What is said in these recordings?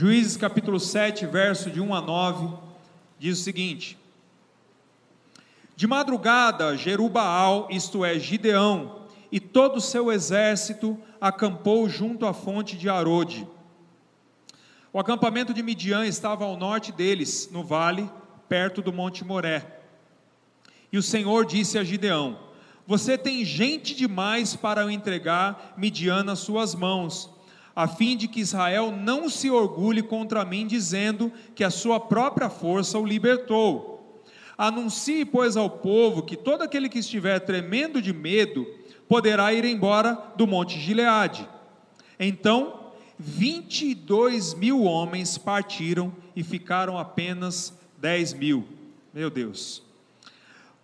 Juízes capítulo 7, verso de 1 a 9, diz o seguinte: De madrugada, Jerubaal, isto é, Gideão, e todo o seu exército acampou junto à fonte de Arode. O acampamento de Midian estava ao norte deles, no vale, perto do Monte Moré. E o Senhor disse a Gideão: Você tem gente demais para eu entregar Midian nas suas mãos, a fim de que Israel não se orgulhe contra mim, dizendo que a sua própria força o libertou. Anuncie, pois, ao povo que todo aquele que estiver tremendo de medo poderá ir embora do monte Gileade. Então, 22 mil homens partiram e ficaram apenas 10 mil. Meu Deus.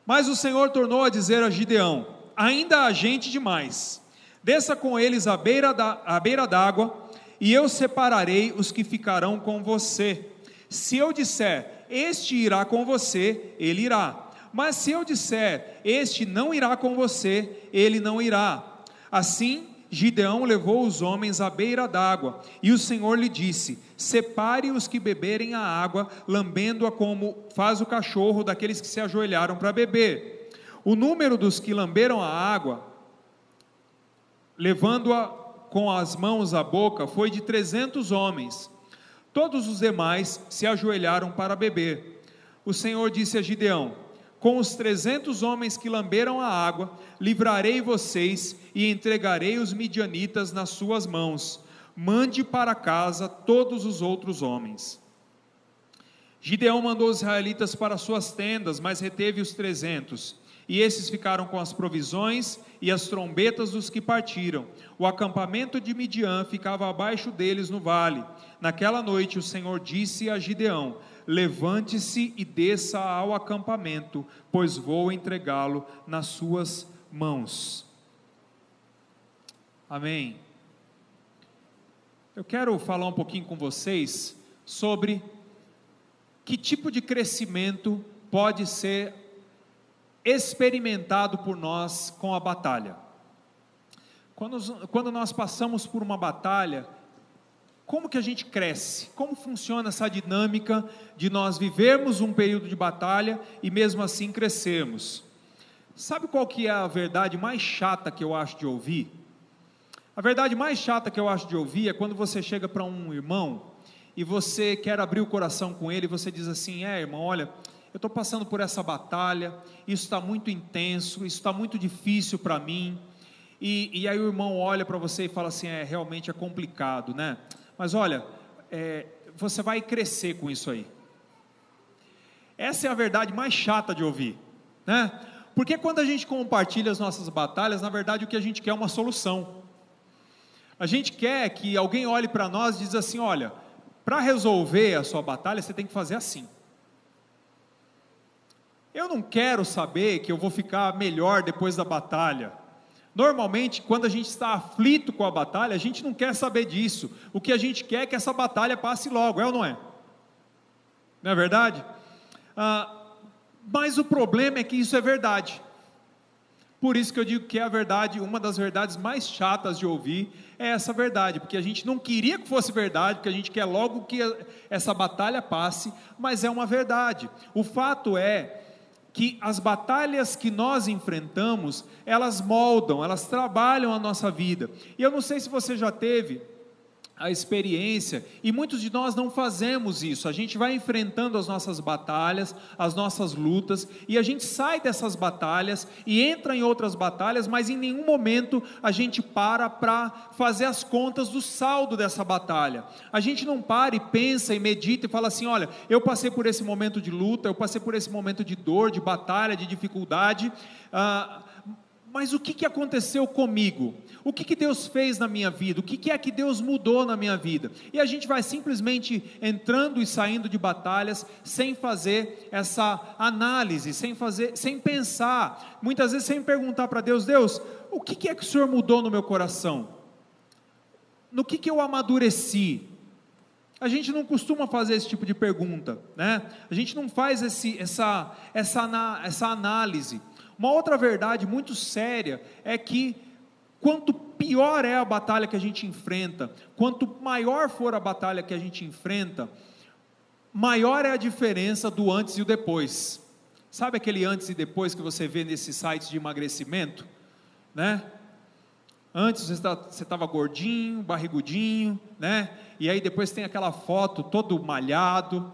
Mas o Senhor tornou a dizer a Gideão: Ainda há gente demais. Desça com eles à beira da à beira d'água, e eu separarei os que ficarão com você. Se eu disser: Este irá com você, ele irá. Mas se eu disser: Este não irá com você, ele não irá. Assim, Gideão levou os homens à beira d'água, e o Senhor lhe disse: Separe os que beberem a água, lambendo-a como faz o cachorro daqueles que se ajoelharam para beber. O número dos que lamberam a água, levando-a com as mãos à boca, foi de trezentos homens. Todos os demais se ajoelharam para beber. O Senhor disse a Gideão: Com os trezentos homens que lamberam a água, livrarei vocês e entregarei os midianitas nas suas mãos mande para casa todos os outros homens. Gideão mandou os israelitas para suas tendas, mas reteve os trezentos. E esses ficaram com as provisões e as trombetas dos que partiram. O acampamento de Midian ficava abaixo deles no vale. Naquela noite o Senhor disse a Gideão: Levante-se e desça ao acampamento, pois vou entregá-lo nas suas mãos. Amém. Eu quero falar um pouquinho com vocês sobre que tipo de crescimento pode ser experimentado por nós com a batalha. Quando, quando nós passamos por uma batalha, como que a gente cresce? Como funciona essa dinâmica de nós vivermos um período de batalha e mesmo assim crescermos? Sabe qual que é a verdade mais chata que eu acho de ouvir? A verdade mais chata que eu acho de ouvir é quando você chega para um irmão e você quer abrir o coração com ele e você diz assim: É, irmão, olha, eu estou passando por essa batalha, isso está muito intenso, isso está muito difícil para mim. E, e, aí o irmão olha para você e fala assim: É, realmente é complicado, né? Mas olha, é, você vai crescer com isso aí. Essa é a verdade mais chata de ouvir, né? Porque quando a gente compartilha as nossas batalhas, na verdade o que a gente quer é uma solução. A gente quer que alguém olhe para nós e diz assim: olha, para resolver a sua batalha, você tem que fazer assim. Eu não quero saber que eu vou ficar melhor depois da batalha. Normalmente, quando a gente está aflito com a batalha, a gente não quer saber disso. O que a gente quer é que essa batalha passe logo, é ou não é? Não é verdade? Ah, mas o problema é que isso é verdade. Por isso que eu digo que é a verdade, uma das verdades mais chatas de ouvir é essa verdade, porque a gente não queria que fosse verdade, porque a gente quer logo que essa batalha passe, mas é uma verdade. O fato é que as batalhas que nós enfrentamos, elas moldam, elas trabalham a nossa vida. E eu não sei se você já teve a experiência, e muitos de nós não fazemos isso. A gente vai enfrentando as nossas batalhas, as nossas lutas, e a gente sai dessas batalhas e entra em outras batalhas, mas em nenhum momento a gente para para fazer as contas do saldo dessa batalha. A gente não para e pensa e medita e fala assim: olha, eu passei por esse momento de luta, eu passei por esse momento de dor, de batalha, de dificuldade. Ah, mas o que, que aconteceu comigo? O que, que Deus fez na minha vida? O que, que é que Deus mudou na minha vida? E a gente vai simplesmente entrando e saindo de batalhas sem fazer essa análise, sem fazer, sem pensar, muitas vezes sem perguntar para Deus, Deus, o que, que é que o Senhor mudou no meu coração? No que, que eu amadureci? A gente não costuma fazer esse tipo de pergunta, né? A gente não faz esse, essa, essa, essa análise. Uma outra verdade muito séria é que quanto pior é a batalha que a gente enfrenta, quanto maior for a batalha que a gente enfrenta, maior é a diferença do antes e o depois. Sabe aquele antes e depois que você vê nesses sites de emagrecimento? Né? Antes você estava gordinho, barrigudinho, né? E aí depois tem aquela foto todo malhado.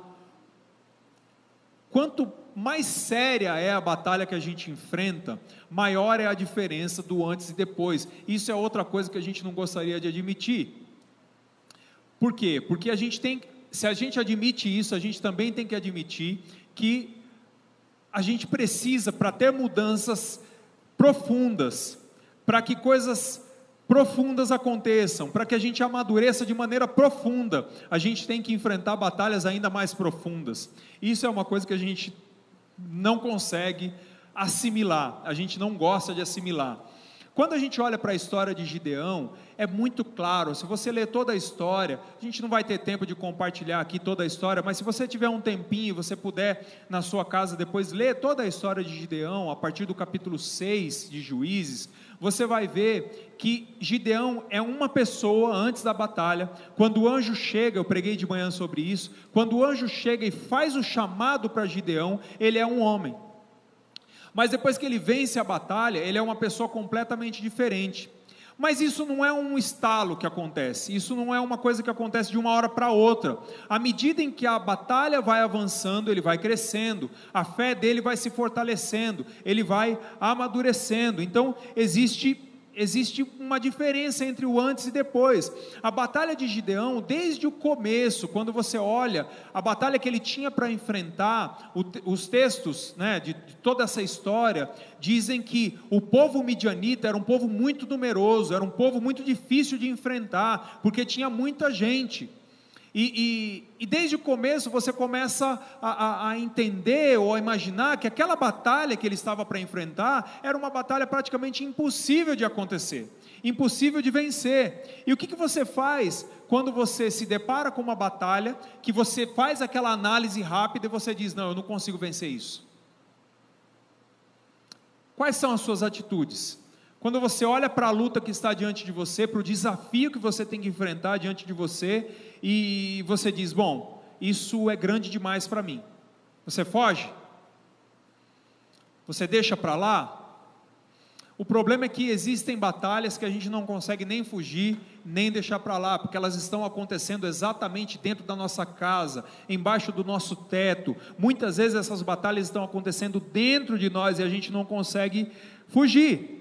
Quanto mais séria é a batalha que a gente enfrenta, maior é a diferença do antes e depois. Isso é outra coisa que a gente não gostaria de admitir. Por quê? Porque a gente tem, se a gente admite isso, a gente também tem que admitir que a gente precisa, para ter mudanças profundas, para que coisas profundas aconteçam, para que a gente amadureça de maneira profunda, a gente tem que enfrentar batalhas ainda mais profundas. Isso é uma coisa que a gente não consegue assimilar, a gente não gosta de assimilar. Quando a gente olha para a história de Gideão, é muito claro, se você ler toda a história, a gente não vai ter tempo de compartilhar aqui toda a história, mas se você tiver um tempinho, você puder na sua casa depois ler toda a história de Gideão, a partir do capítulo 6 de Juízes, você vai ver que Gideão é uma pessoa antes da batalha. Quando o anjo chega, eu preguei de manhã sobre isso. Quando o anjo chega e faz o chamado para Gideão, ele é um homem. Mas depois que ele vence a batalha, ele é uma pessoa completamente diferente. Mas isso não é um estalo que acontece, isso não é uma coisa que acontece de uma hora para outra. À medida em que a batalha vai avançando, ele vai crescendo, a fé dele vai se fortalecendo, ele vai amadurecendo. Então, existe existe uma diferença entre o antes e depois. A batalha de Gideão, desde o começo, quando você olha a batalha que ele tinha para enfrentar, os textos né, de, de toda essa história dizem que o povo midianita era um povo muito numeroso, era um povo muito difícil de enfrentar, porque tinha muita gente. E, e, e, desde o começo você começa a, a, a, entender ou a imaginar que aquela batalha que ele estava para enfrentar era uma batalha praticamente impossível de acontecer, impossível de vencer. E o que, que você faz quando você se depara com uma batalha, que você faz aquela análise rápida e você diz: Não, eu não consigo vencer isso? Quais são as suas atitudes? Quando você olha para a luta que está diante de você, para o desafio que você tem que enfrentar diante de você, e você diz: Bom, isso é grande demais para mim. Você foge? Você deixa para lá? O problema é que existem batalhas que a gente não consegue nem fugir, nem deixar para lá, porque elas estão acontecendo exatamente dentro da nossa casa, embaixo do nosso teto. Muitas vezes essas batalhas estão acontecendo dentro de nós e a gente não consegue fugir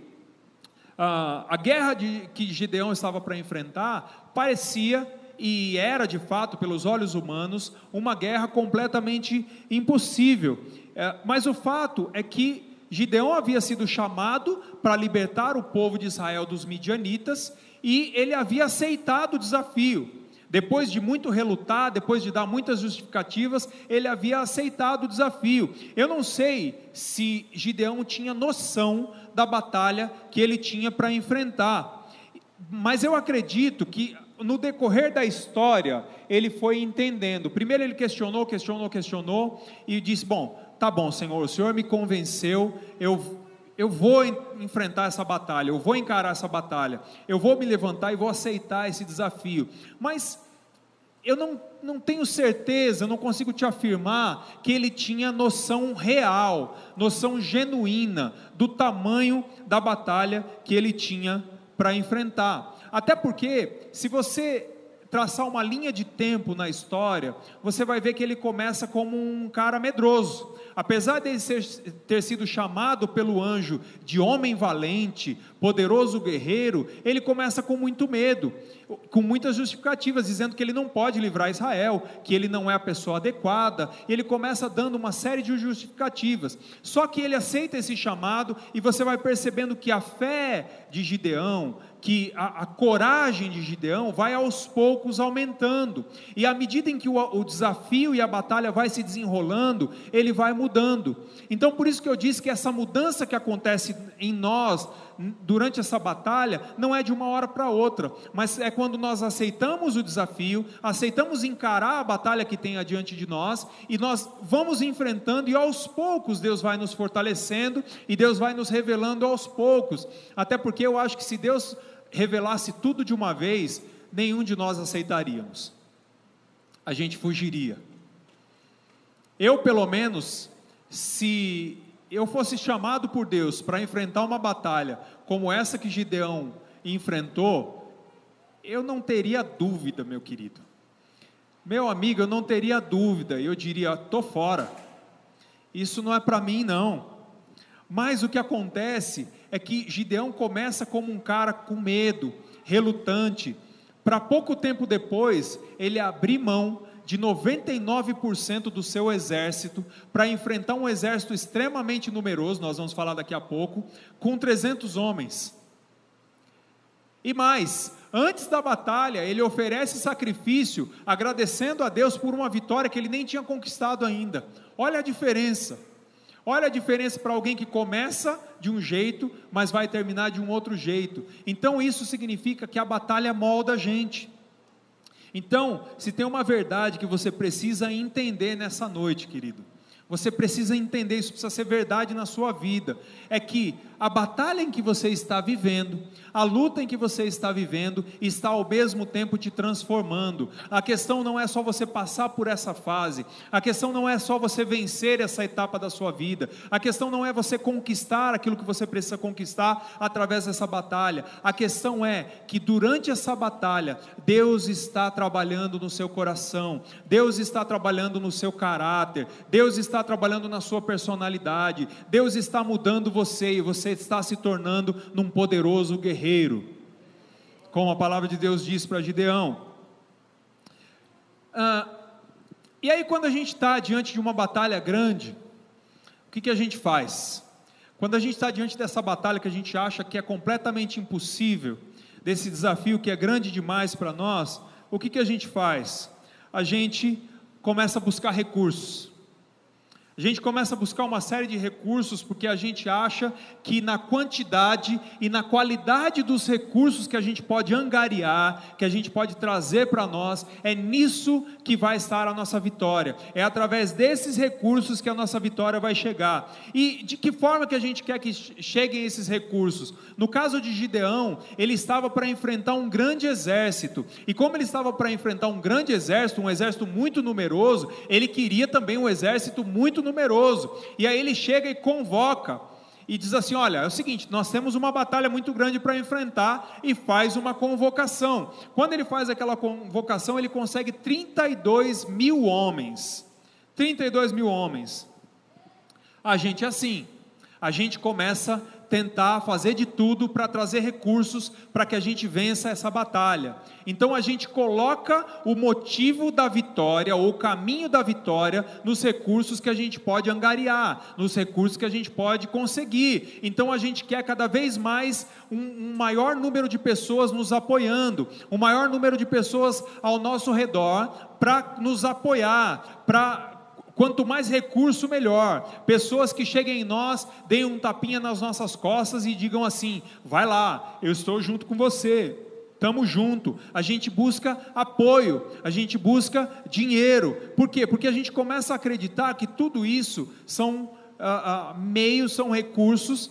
ah, a guerra de, que Gideão estava para enfrentar parecia e era de fato, pelos olhos humanos, uma guerra completamente impossível. É, mas o fato é que Gideão havia sido chamado para libertar o povo de Israel dos midianitas e ele havia aceitado o desafio. Depois de muito relutar, depois de dar muitas justificativas, ele havia aceitado o desafio. Eu não sei se Gideão tinha noção da batalha que ele tinha para enfrentar, mas eu acredito que no decorrer da história ele foi entendendo. Primeiro ele questionou, questionou, questionou e disse: Bom, tá bom, Senhor, o Senhor me convenceu, eu eu vou enfrentar essa batalha, eu vou encarar essa batalha, eu vou me levantar e vou aceitar esse desafio. Mas eu não, não tenho certeza, não consigo te afirmar que ele tinha noção real, noção genuína do tamanho da batalha que ele tinha para enfrentar. Até porque, se você traçar uma linha de tempo na história, você vai ver que ele começa como um cara medroso. Apesar de ser, ter sido chamado pelo anjo de homem valente, poderoso guerreiro, ele começa com muito medo, com muitas justificativas, dizendo que ele não pode livrar Israel, que ele não é a pessoa adequada. Ele começa dando uma série de justificativas. Só que ele aceita esse chamado e você vai percebendo que a fé de Gideão, que a, a, coragem de Gideão vai aos poucos aumentando, e à medida em que o, o, desafio e a batalha vai se desenrolando, ele vai mudando. Então, por isso que eu disse que essa mudança que acontece em nós, durante essa batalha não é de uma hora para outra, mas é quando nós aceitamos o desafio, aceitamos encarar a batalha que tem adiante de nós e nós vamos enfrentando e aos poucos Deus vai nos fortalecendo e Deus vai nos revelando aos poucos. Até porque eu acho que se Deus revelasse tudo de uma vez, nenhum de nós aceitaríamos. A gente fugiria. Eu, pelo menos, se eu fosse chamado por Deus para enfrentar uma batalha como essa que Gideão enfrentou, eu não teria dúvida, meu querido. Meu amigo, eu não teria dúvida, eu diria: tô fora. Isso não é para mim, não. Mas o que acontece é que Gideão começa como um cara com medo, relutante, para pouco tempo depois ele abrir mão de 99% do seu exército para enfrentar um exército extremamente numeroso, nós vamos falar daqui a pouco, com 300 homens. E mais, antes da batalha, ele oferece sacrifício, agradecendo a Deus por uma vitória que ele nem tinha conquistado ainda. Olha a diferença. Olha a diferença para alguém que começa de um jeito, mas vai terminar de um outro jeito. Então isso significa que a batalha molda a gente. Então, se tem uma verdade que você precisa entender nessa noite, querido, você precisa entender, isso precisa ser verdade na sua vida. É que a batalha em que você está vivendo, a luta em que você está vivendo, está ao mesmo tempo te transformando. A questão não é só você passar por essa fase, a questão não é só você vencer essa etapa da sua vida, a questão não é você conquistar aquilo que você precisa conquistar através dessa batalha. A questão é que durante essa batalha, Deus está trabalhando no seu coração, Deus está trabalhando no seu caráter, Deus está trabalhando na sua personalidade, Deus está mudando você e você está se tornando num poderoso guerreiro, como a palavra de Deus diz para Gideão. Ah, e aí, quando a gente está diante de uma batalha grande, o que, que a gente faz? Quando a gente está diante dessa batalha que a gente acha que é completamente impossível, desse desafio que é grande demais para nós, o que, que a gente faz? A gente começa a buscar recursos. A gente começa a buscar uma série de recursos porque a gente acha que na quantidade e na qualidade dos recursos que a gente pode angariar, que a gente pode trazer para nós, é nisso que vai estar a nossa vitória. É através desses recursos que a nossa vitória vai chegar. E de que forma que a gente quer que cheguem esses recursos? No caso de Gideão, ele estava para enfrentar um grande exército. E como ele estava para enfrentar um grande exército, um exército muito numeroso, ele queria também um exército muito numeroso numeroso. E aí ele chega e convoca e diz assim: Olha, é o seguinte, nós temos uma batalha muito grande para enfrentar e faz uma convocação. Quando ele faz aquela convocação, ele consegue 32 mil homens. 32 mil homens. A gente é assim, a gente começa tentar fazer de tudo para trazer recursos para que a gente vença essa batalha. Então a gente coloca o motivo da vitória ou o caminho da vitória nos recursos que a gente pode angariar, nos recursos que a gente pode conseguir. Então a gente quer cada vez mais um, um maior número de pessoas nos apoiando, um maior número de pessoas ao nosso redor para nos apoiar, para Quanto mais recurso, melhor. Pessoas que cheguem em nós, deem um tapinha nas nossas costas e digam assim: vai lá, eu estou junto com você. Estamos junto. A gente busca apoio, a gente busca dinheiro. Por quê? Porque a gente começa a acreditar que tudo isso são ah, ah, meios, são recursos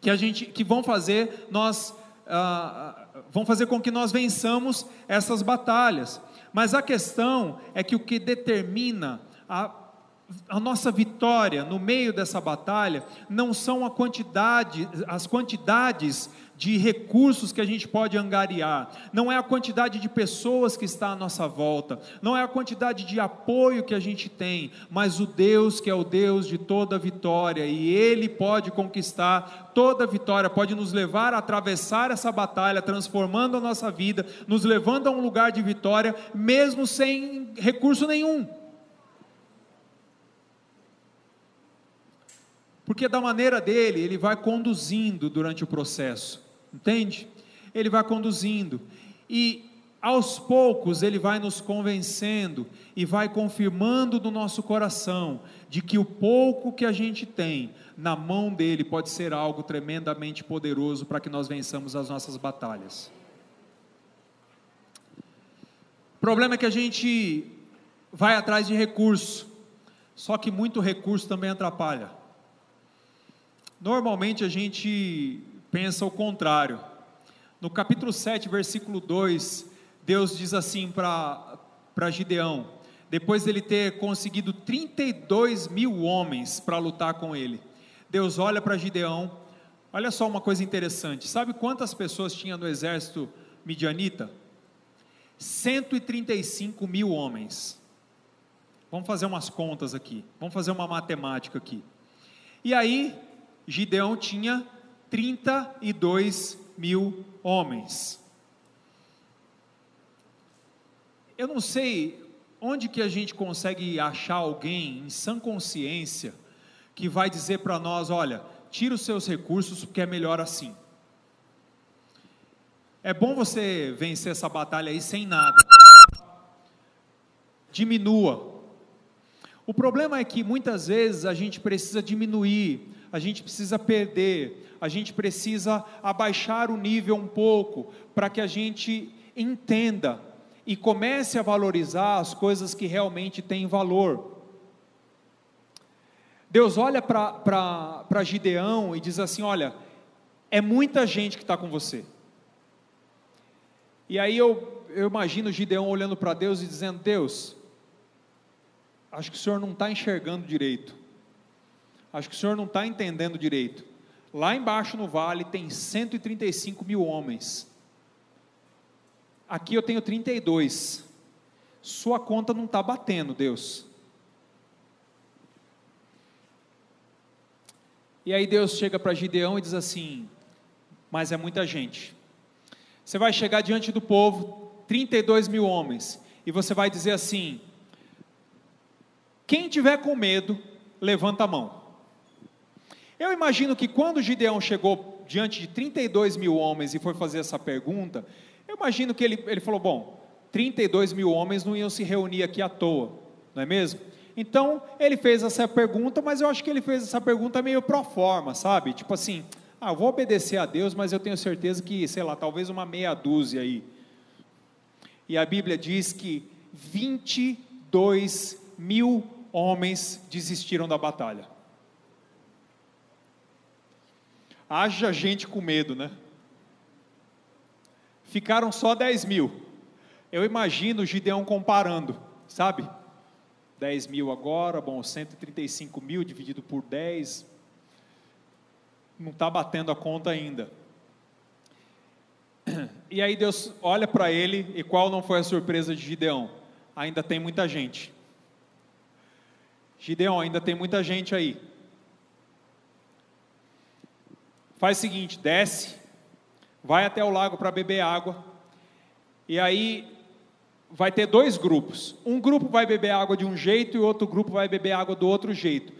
que a gente que vão fazer nós ah, vão fazer com que nós vençamos essas batalhas. Mas a questão é que o que determina a a nossa vitória no meio dessa batalha não são a quantidade, as quantidades de recursos que a gente pode angariar, não é a quantidade de pessoas que está à nossa volta, não é a quantidade de apoio que a gente tem, mas o Deus que é o Deus de toda vitória e Ele pode conquistar toda vitória, pode nos levar a atravessar essa batalha, transformando a nossa vida, nos levando a um lugar de vitória, mesmo sem recurso nenhum. Porque da maneira dele, ele vai conduzindo durante o processo, entende? Ele vai conduzindo. E aos poucos ele vai nos convencendo e vai confirmando no nosso coração de que o pouco que a gente tem na mão dele pode ser algo tremendamente poderoso para que nós vençamos as nossas batalhas. O problema é que a gente vai atrás de recurso, só que muito recurso também atrapalha. Normalmente a gente pensa o contrário. No capítulo 7, versículo 2, Deus diz assim para Gideão: depois dele ter conseguido 32 mil homens para lutar com ele, Deus olha para Gideão, olha só uma coisa interessante: sabe quantas pessoas tinha no exército midianita? 135 mil homens. Vamos fazer umas contas aqui, vamos fazer uma matemática aqui. E aí, Gideão tinha 32 mil homens. Eu não sei onde que a gente consegue achar alguém em sã consciência que vai dizer para nós, olha, tira os seus recursos porque é melhor assim. É bom você vencer essa batalha aí sem nada. Diminua. O problema é que muitas vezes a gente precisa diminuir, a gente precisa perder, a gente precisa abaixar o nível um pouco para que a gente entenda e comece a valorizar as coisas que realmente têm valor. Deus olha para Gideão e diz assim: Olha, é muita gente que está com você. E aí eu, eu imagino Gideão olhando para Deus e dizendo: Deus, acho que o senhor não está enxergando direito, acho que o senhor não está entendendo direito. Lá embaixo no vale tem 135 mil homens, aqui eu tenho 32, sua conta não está batendo, Deus. E aí Deus chega para Gideão e diz assim: Mas é muita gente. Você vai chegar diante do povo, 32 mil homens, e você vai dizer assim: quem tiver com medo, levanta a mão. Eu imagino que quando Gideão chegou diante de 32 mil homens e foi fazer essa pergunta, eu imagino que ele, ele falou: bom, 32 mil homens não iam se reunir aqui à toa, não é mesmo? Então ele fez essa pergunta, mas eu acho que ele fez essa pergunta meio pro forma, sabe? Tipo assim, ah, vou obedecer a Deus, mas eu tenho certeza que, sei lá, talvez uma meia dúzia aí. E a Bíblia diz que 22 mil homens desistiram da batalha. Haja gente com medo, né? Ficaram só 10 mil. Eu imagino Gideão comparando, sabe? 10 mil agora, bom, 135 mil dividido por 10, não está batendo a conta ainda. E aí Deus olha para ele, e qual não foi a surpresa de Gideão? Ainda tem muita gente. Gideão, ainda tem muita gente aí. Faz o seguinte: desce, vai até o lago para beber água, e aí vai ter dois grupos. Um grupo vai beber água de um jeito e outro grupo vai beber água do outro jeito.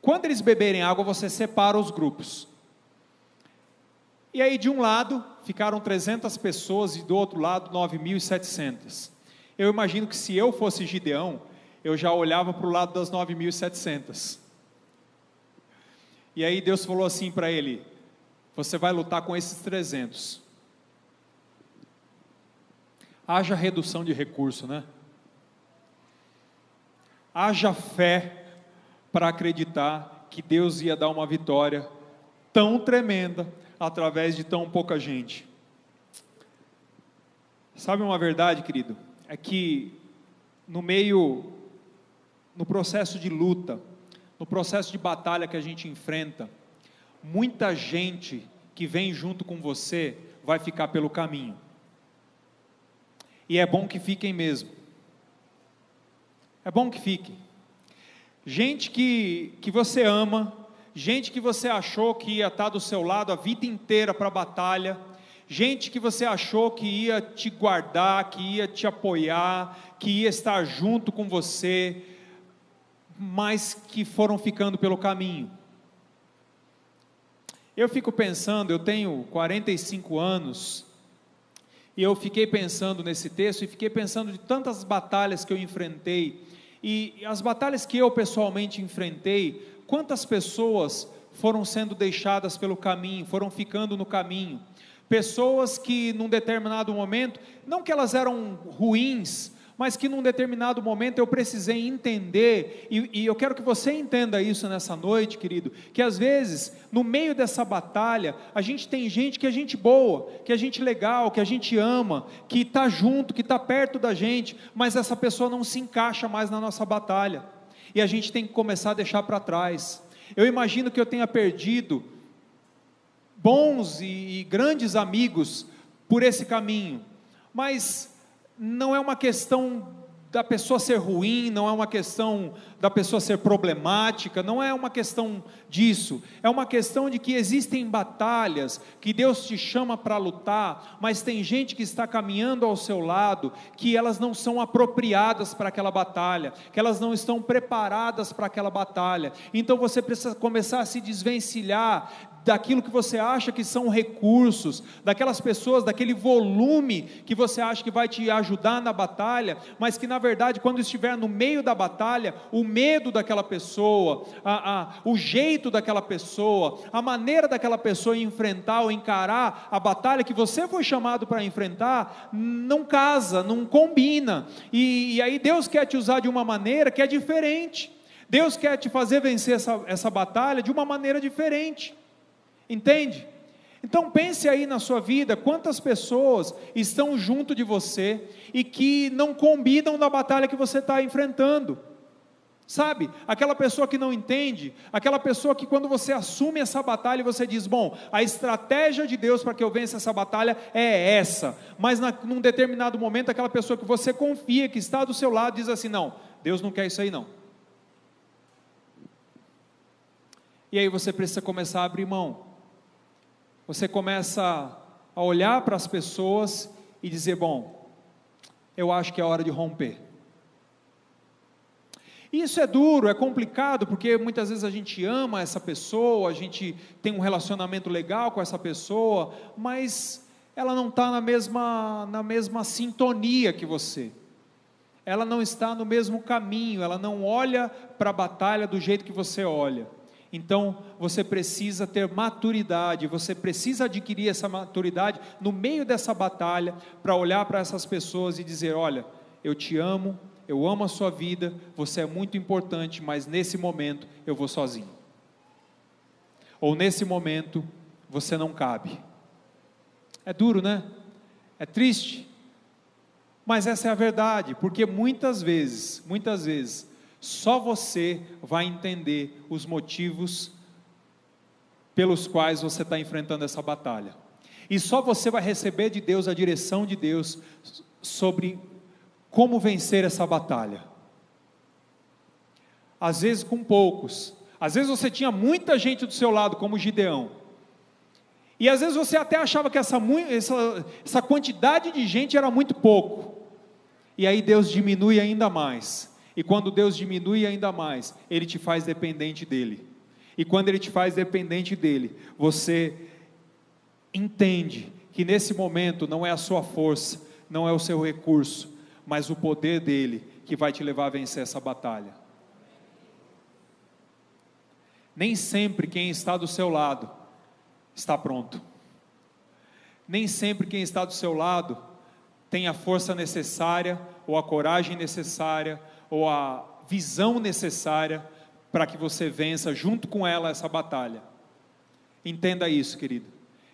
Quando eles beberem água, você separa os grupos. E aí, de um lado, ficaram 300 pessoas e do outro lado, 9.700. Eu imagino que se eu fosse Gideão, eu já olhava para o lado das 9.700. E aí Deus falou assim para ele: Você vai lutar com esses 300. Haja redução de recurso, né? Haja fé para acreditar que Deus ia dar uma vitória tão tremenda através de tão pouca gente. Sabe uma verdade, querido? É que no meio, no processo de luta, no processo de batalha que a gente enfrenta, muita gente que vem junto com você vai ficar pelo caminho. E é bom que fiquem mesmo. É bom que fiquem gente que, que você ama, gente que você achou que ia estar do seu lado a vida inteira para a batalha, gente que você achou que ia te guardar, que ia te apoiar, que ia estar junto com você, mas que foram ficando pelo caminho. Eu fico pensando, eu tenho 45 anos, e eu fiquei pensando nesse texto e fiquei pensando de tantas batalhas que eu enfrentei e as batalhas que eu pessoalmente enfrentei, quantas pessoas foram sendo deixadas pelo caminho, foram ficando no caminho. Pessoas que num determinado momento, não que elas eram ruins, mas que num determinado momento eu precisei entender, e, e, eu quero que você entenda isso nessa noite, querido, que às vezes, no meio dessa batalha, a gente tem gente que é gente boa, que é gente legal, que a gente ama, que está junto, que está perto da gente, mas essa pessoa não se encaixa mais na nossa batalha, e a gente tem que começar a deixar para trás. Eu imagino que eu tenha perdido bons e, e grandes amigos por esse caminho, mas não é uma questão da pessoa ser ruim, não é uma questão da pessoa ser problemática, não é uma questão disso, é uma questão de que existem batalhas que Deus te chama para lutar, mas tem gente que está caminhando ao seu lado que elas não são apropriadas para aquela batalha, que elas não estão preparadas para aquela batalha. Então você precisa começar a se desvencilhar daquilo que você acha que são recursos, daquelas pessoas, daquele volume que você acha que vai te ajudar na batalha, mas que na verdade, quando estiver no meio da batalha, o medo daquela pessoa, a, a, o jeito daquela pessoa, a maneira daquela pessoa enfrentar ou encarar a batalha que você foi chamado para enfrentar, não casa, não combina, e, e aí Deus quer te usar de uma maneira que é diferente. Deus quer te fazer vencer essa, essa batalha de uma maneira diferente. Entende? Então pense aí na sua vida quantas pessoas estão junto de você e que não combinam na batalha que você está enfrentando. Sabe, aquela pessoa que não entende, aquela pessoa que quando você assume essa batalha você diz: Bom, a estratégia de Deus para que eu vença essa batalha é essa, mas na, num determinado momento, aquela pessoa que você confia, que está do seu lado, diz assim: Não, Deus não quer isso aí não. E aí você precisa começar a abrir mão você começa a olhar para as pessoas e dizer: bom, eu acho que é hora de romper. Isso é duro, é complicado, porque muitas vezes a gente ama essa pessoa, a gente tem um relacionamento legal com essa pessoa, mas ela não está na mesma, na mesma sintonia que você. Ela não está no mesmo caminho, ela não olha para a batalha do jeito que você olha. Então, você precisa ter maturidade, você precisa adquirir essa maturidade no meio dessa batalha para olhar para essas pessoas e dizer: Olha, eu te amo, eu amo a sua vida, você é muito importante, mas nesse momento eu vou sozinho. Ou nesse momento você não cabe. É duro, né? É triste. Mas essa é a verdade, porque muitas vezes, muitas vezes, só você vai entender os motivos pelos quais você está enfrentando essa batalha. E só você vai receber de Deus a direção de Deus sobre como vencer essa batalha. Às vezes com poucos, às vezes você tinha muita gente do seu lado, como Gideão. E às vezes você até achava que essa, essa, essa quantidade de gente era muito pouco. E aí Deus diminui ainda mais. E quando Deus diminui ainda mais, Ele te faz dependente dEle. E quando Ele te faz dependente dEle, você entende que nesse momento não é a sua força, não é o seu recurso, mas o poder dEle que vai te levar a vencer essa batalha. Nem sempre quem está do seu lado está pronto. Nem sempre quem está do seu lado tem a força necessária ou a coragem necessária ou a visão necessária para que você vença junto com ela essa batalha. Entenda isso, querido.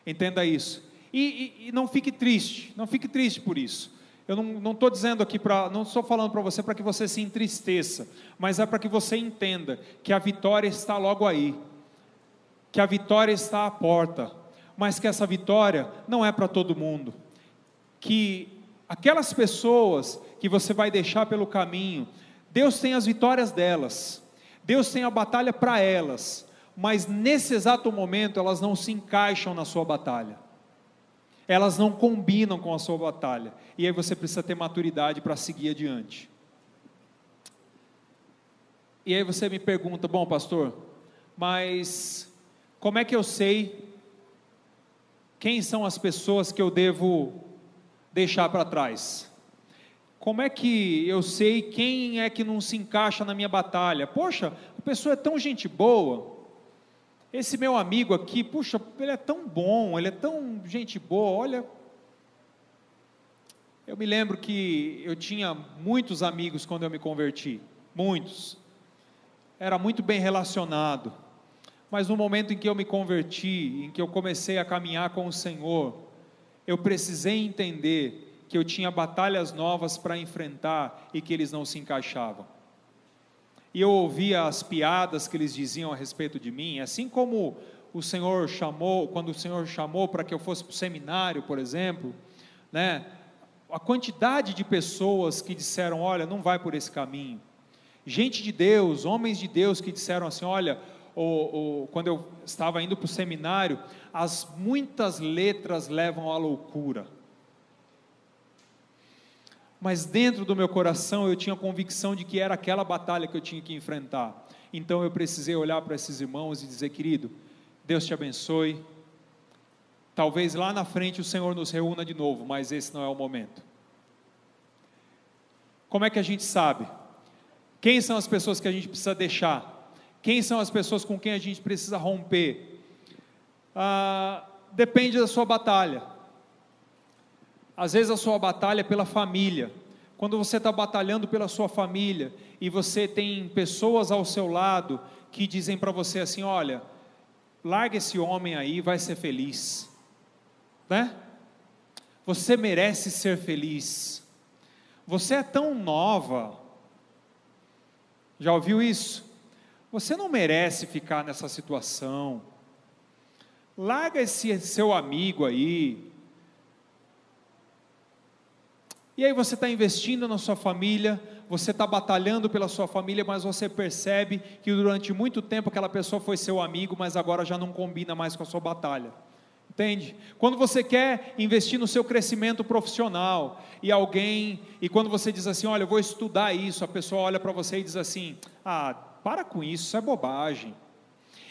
Entenda isso. E, e, e não fique triste, não fique triste por isso. Eu não estou dizendo aqui para, não estou falando para você para que você se entristeça, mas é para que você entenda que a vitória está logo aí, que a vitória está à porta, mas que essa vitória não é para todo mundo, que aquelas pessoas que você vai deixar pelo caminho, Deus tem as vitórias delas, Deus tem a batalha para elas, mas nesse exato momento elas não se encaixam na sua batalha, elas não combinam com a sua batalha, e aí você precisa ter maturidade para seguir adiante. E aí você me pergunta, bom pastor, mas como é que eu sei quem são as pessoas que eu devo deixar para trás? Como é que eu sei quem é que não se encaixa na minha batalha? Poxa, a pessoa é tão gente boa. Esse meu amigo aqui, puxa, ele é tão bom, ele é tão gente boa, olha. Eu me lembro que eu tinha muitos amigos quando eu me converti, muitos. Era muito bem relacionado. Mas no momento em que eu me converti, em que eu comecei a caminhar com o Senhor, eu precisei entender que eu tinha batalhas novas para enfrentar e que eles não se encaixavam. E eu ouvia as piadas que eles diziam a respeito de mim, assim como o Senhor chamou, quando o Senhor chamou para que eu fosse para o seminário, por exemplo, né? A quantidade de pessoas que disseram, olha, não vai por esse caminho. Gente de Deus, homens de Deus que disseram assim, olha, quando eu estava indo para o seminário, as muitas letras levam à loucura mas dentro do meu coração eu tinha convicção de que era aquela batalha que eu tinha que enfrentar. Então eu precisei olhar para esses irmãos e dizer, querido, Deus te abençoe. Talvez lá na frente o Senhor nos reúna de novo, mas esse não é o momento. Como é que a gente sabe? Quem são as pessoas que a gente precisa deixar? Quem são as pessoas com quem a gente precisa romper? Ah, depende da sua batalha. Às vezes a sua batalha é pela família. Quando você está batalhando pela sua família e você tem pessoas ao seu lado que dizem para você assim: olha, larga esse homem aí, vai ser feliz, né? Você merece ser feliz. Você é tão nova. Já ouviu isso? Você não merece ficar nessa situação. Larga esse seu amigo aí. E aí você está investindo na sua família, você está batalhando pela sua família, mas você percebe que durante muito tempo aquela pessoa foi seu amigo, mas agora já não combina mais com a sua batalha. Entende? Quando você quer investir no seu crescimento profissional e alguém, e quando você diz assim, olha, eu vou estudar isso, a pessoa olha para você e diz assim: ah, para com isso, isso é bobagem.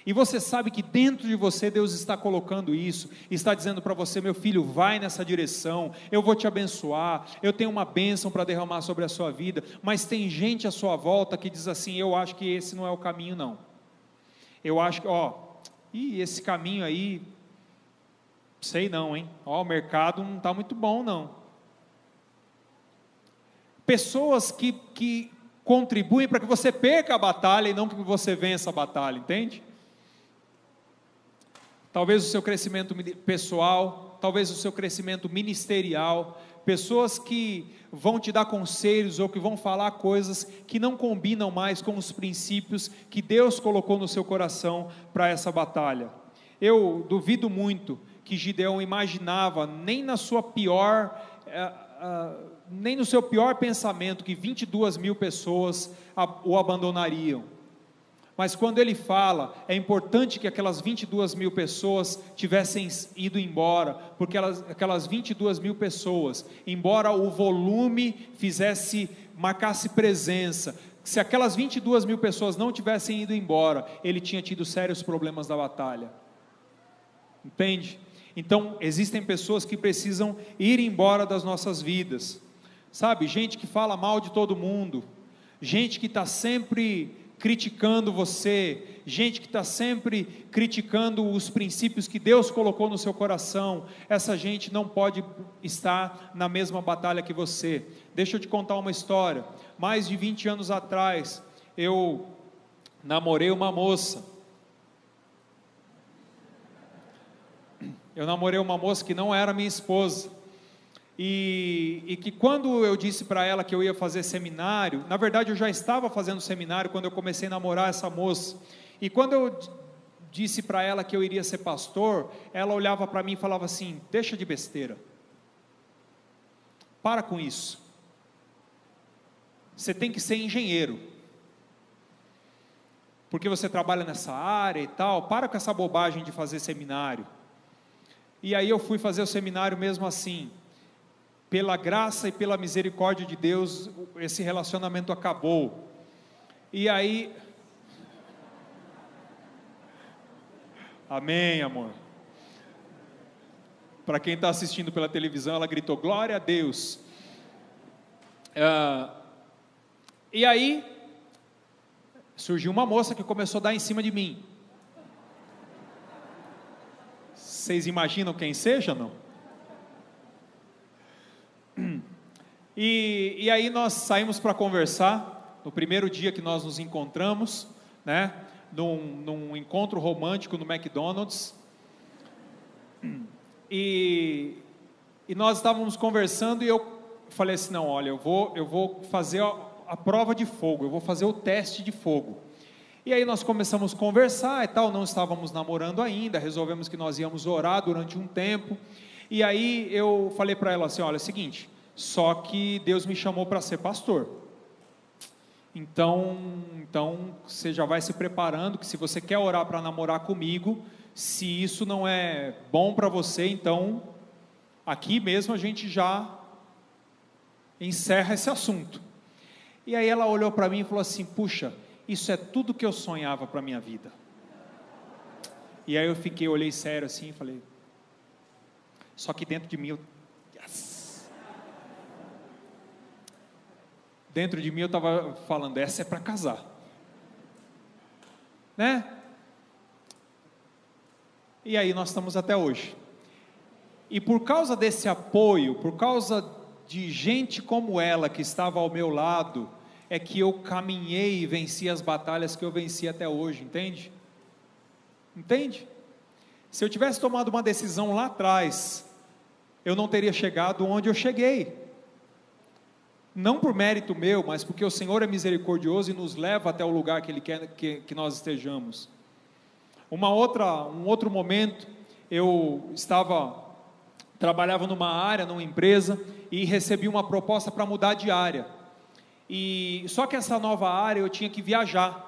E você sabe que dentro de você Deus está colocando isso, está dizendo para você, meu filho, vai nessa direção, eu vou te abençoar, eu tenho uma bênção para derramar sobre a sua vida, mas tem gente à sua volta que diz assim: eu acho que esse não é o caminho, não. Eu acho que, ó, e esse caminho aí, sei não, hein? Ó, o mercado não está muito bom, não. Pessoas que, que contribuem para que você perca a batalha e não que você vença a batalha, entende? Talvez o seu crescimento pessoal, talvez o seu crescimento ministerial, pessoas que vão te dar conselhos ou que vão falar coisas que não combinam mais com os princípios que Deus colocou no seu coração para essa batalha. Eu duvido muito que Gideão imaginava, nem na sua pior, uh, uh, nem no seu pior pensamento, que 22 mil pessoas o abandonariam. Mas quando ele fala, é importante que aquelas 22 mil pessoas tivessem ido embora, porque elas, aquelas 22 mil pessoas, embora o volume fizesse, marcasse presença, se aquelas 22 mil pessoas não tivessem ido embora, ele tinha tido sérios problemas da batalha. Entende? Então, existem pessoas que precisam ir embora das nossas vidas, sabe? Gente que fala mal de todo mundo, gente que está sempre criticando você, gente que está sempre criticando os princípios que Deus colocou no seu coração, essa gente não pode estar na mesma batalha que você. Deixa eu te contar uma história. Mais de 20 anos atrás, eu namorei uma moça. Eu namorei uma moça que não era minha esposa. E, e, que quando eu disse para ela que eu ia fazer seminário, na verdade eu já estava fazendo seminário quando eu comecei a namorar essa moça. E quando eu disse para ela que eu iria ser pastor, ela olhava para mim e falava assim: Deixa de besteira, para com isso. Você tem que ser engenheiro, porque você trabalha nessa área e tal. Para com essa bobagem de fazer seminário. E aí eu fui fazer o seminário mesmo assim pela graça e pela misericórdia de Deus, esse relacionamento acabou. E aí. Amém, amor. Para quem está assistindo pela televisão, ela gritou: Glória a Deus. Uh, e aí, surgiu uma moça que começou a dar em cima de mim. Vocês imaginam quem seja, não? E, e aí nós saímos para conversar, no primeiro dia que nós nos encontramos, né? Num, num encontro romântico no McDonald's. E, e nós estávamos conversando e eu falei assim, não, olha, eu vou, eu vou fazer a, a prova de fogo, eu vou fazer o teste de fogo. E aí nós começamos a conversar e tal, não estávamos namorando ainda, resolvemos que nós íamos orar durante um tempo. E aí eu falei para ela assim, olha, é o seguinte, só que Deus me chamou para ser pastor. Então, então você já vai se preparando que se você quer orar para namorar comigo, se isso não é bom para você, então aqui mesmo a gente já encerra esse assunto. E aí ela olhou para mim e falou assim: "Puxa, isso é tudo que eu sonhava para minha vida". E aí eu fiquei, olhei sério assim e falei: "Só que dentro de mim eu Dentro de mim eu estava falando, essa é para casar. Né? E aí nós estamos até hoje. E por causa desse apoio, por causa de gente como ela que estava ao meu lado, é que eu caminhei e venci as batalhas que eu venci até hoje, entende? Entende? Se eu tivesse tomado uma decisão lá atrás, eu não teria chegado onde eu cheguei. Não por mérito meu, mas porque o Senhor é misericordioso e nos leva até o lugar que Ele quer que, que nós estejamos. Uma outra, um outro momento, eu estava trabalhava numa área, numa empresa, e recebi uma proposta para mudar de área. E só que essa nova área eu tinha que viajar.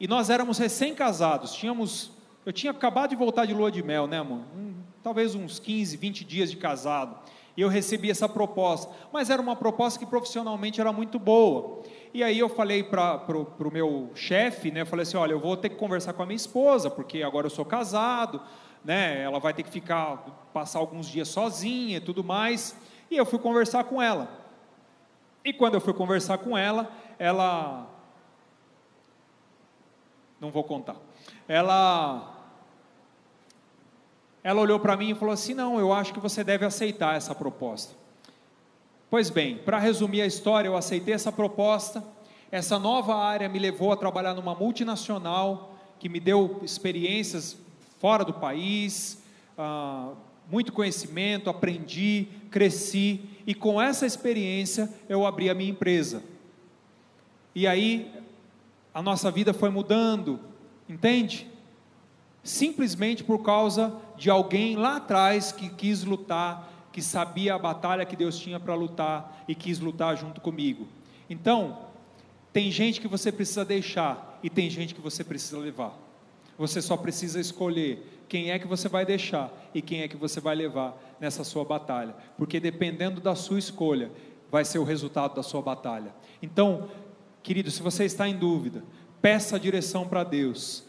E nós éramos recém-casados, tínhamos eu tinha acabado de voltar de lua de mel, né, amor? Um, talvez uns 15, 20 dias de casado. E eu recebi essa proposta, mas era uma proposta que profissionalmente era muito boa. E aí eu falei para o meu chefe, né? Eu falei assim: olha, eu vou ter que conversar com a minha esposa, porque agora eu sou casado, né? Ela vai ter que ficar, passar alguns dias sozinha e tudo mais. E eu fui conversar com ela. E quando eu fui conversar com ela, ela. Não vou contar. Ela. Ela olhou para mim e falou assim: Não, eu acho que você deve aceitar essa proposta. Pois bem, para resumir a história, eu aceitei essa proposta. Essa nova área me levou a trabalhar numa multinacional que me deu experiências fora do país, ah, muito conhecimento, aprendi, cresci, e com essa experiência eu abri a minha empresa. E aí a nossa vida foi mudando, entende? Simplesmente por causa de alguém lá atrás que quis lutar, que sabia a batalha que Deus tinha para lutar e quis lutar junto comigo. Então, tem gente que você precisa deixar e tem gente que você precisa levar. Você só precisa escolher quem é que você vai deixar e quem é que você vai levar nessa sua batalha, porque dependendo da sua escolha, vai ser o resultado da sua batalha. Então, querido, se você está em dúvida, peça a direção para Deus.